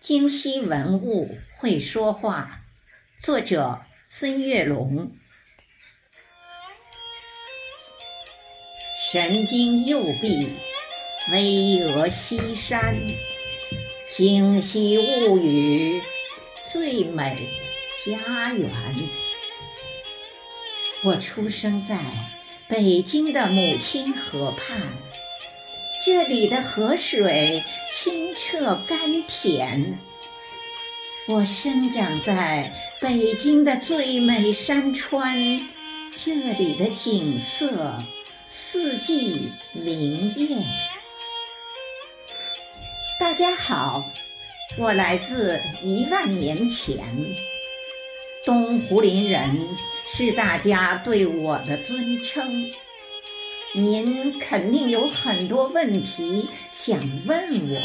京西文物会说话，作者孙月龙。神经右臂，巍峨西山，京西物语，最美家园。我出生在北京的母亲河畔。这里的河水清澈甘甜，我生长在北京的最美山川，这里的景色四季明艳。大家好，我来自一万年前，东湖林人是大家对我的尊称。您肯定有很多问题想问我。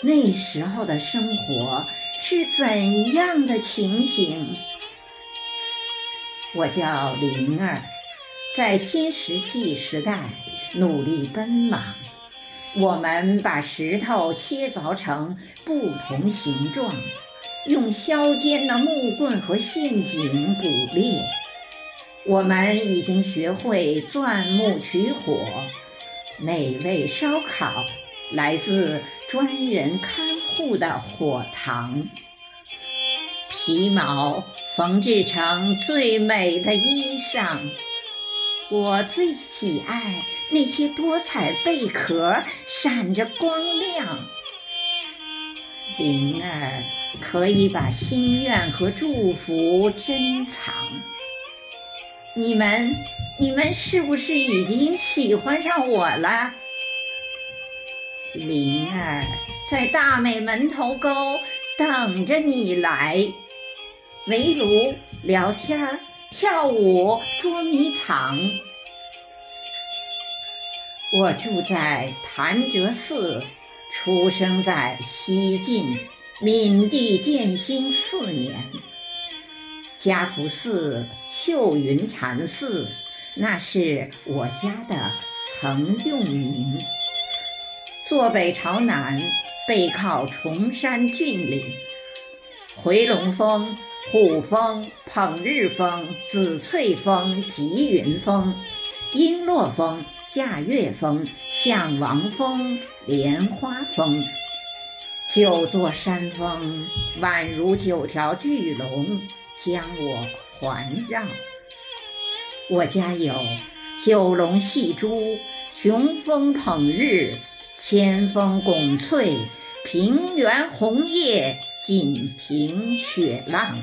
那时候的生活是怎样的情形？我叫灵儿，在新石器时代努力奔忙。我们把石头切凿成不同形状，用削尖的木棍和陷阱捕猎。我们已经学会钻木取火，美味烧烤来自专人看护的火塘。皮毛缝制成最美的衣裳，我最喜爱那些多彩贝壳，闪着光亮。灵儿可以把心愿和祝福珍藏。你们，你们是不是已经喜欢上我了？灵儿在大美门头沟等着你来，围炉聊天、跳舞、捉迷藏。我住在潭柘寺，出生在西晋闵帝建兴四年。家福寺、秀云禅寺，那是我家的曾用名。坐北朝南，背靠崇山峻岭，回龙峰、虎峰、捧日峰、紫翠峰、吉云峰、璎珞峰、驾月峰、象王峰、莲花峰，九座山峰宛如九条巨龙。将我环绕。我家有九龙戏珠、雄风捧日、千峰拱翠、平原红叶、锦屏雪浪、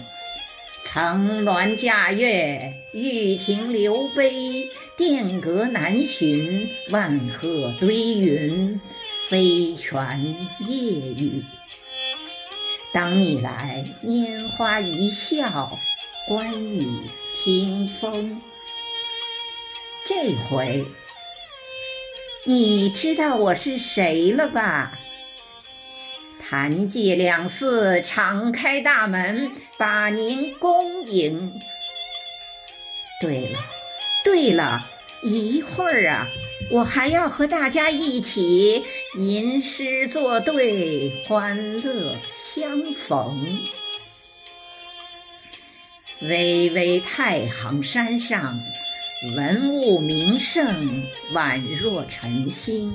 层峦架月、玉亭流杯、殿阁南巡、万壑堆云、飞泉夜雨。当你来，拈花一笑，观雨听风。这回你知道我是谁了吧？谭记两寺敞开大门，把您恭迎。对了，对了，一会儿啊。我还要和大家一起吟诗作对，欢乐相逢。巍巍太行山上，文物名胜宛若晨星；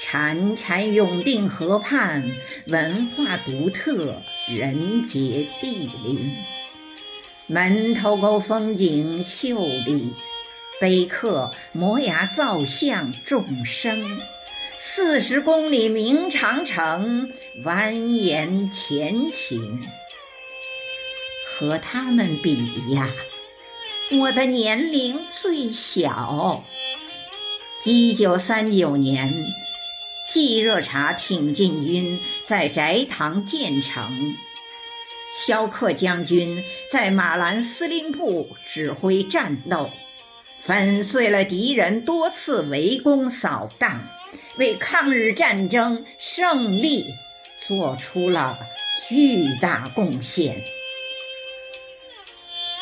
潺潺永定河畔，文化独特，人杰地灵。门头沟风景秀丽。碑刻摩崖造像众生，四十公里明长城蜿蜒前行。和他们比呀，我的年龄最小。一九三九年，冀热察挺进军在翟塘建成，萧克将军在马兰司令部指挥战斗。粉碎了敌人多次围攻扫荡，为抗日战争胜利做出了巨大贡献。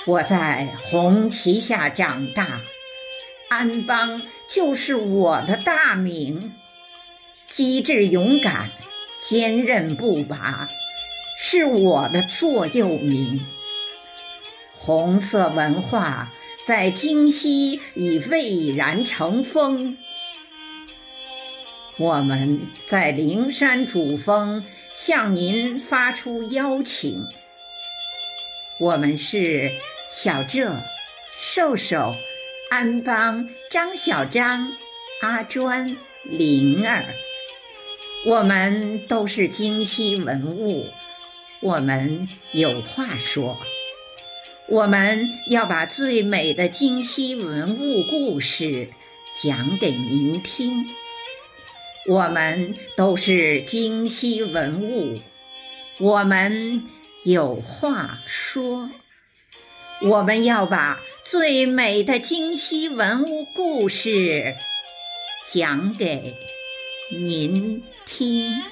我在红旗下长大，安邦就是我的大名。机智勇敢，坚韧不拔，是我的座右铭。红色文化在京西已蔚然成风。我们在灵山主峰向您发出邀请。我们是小浙、瘦瘦、安邦、张小张、阿专、灵儿，我们都是京西文物，我们有话说。我们要把最美的京西文物故事讲给您听。我们都是京西文物，我们有话说。我们要把最美的京西文物故事讲给您听。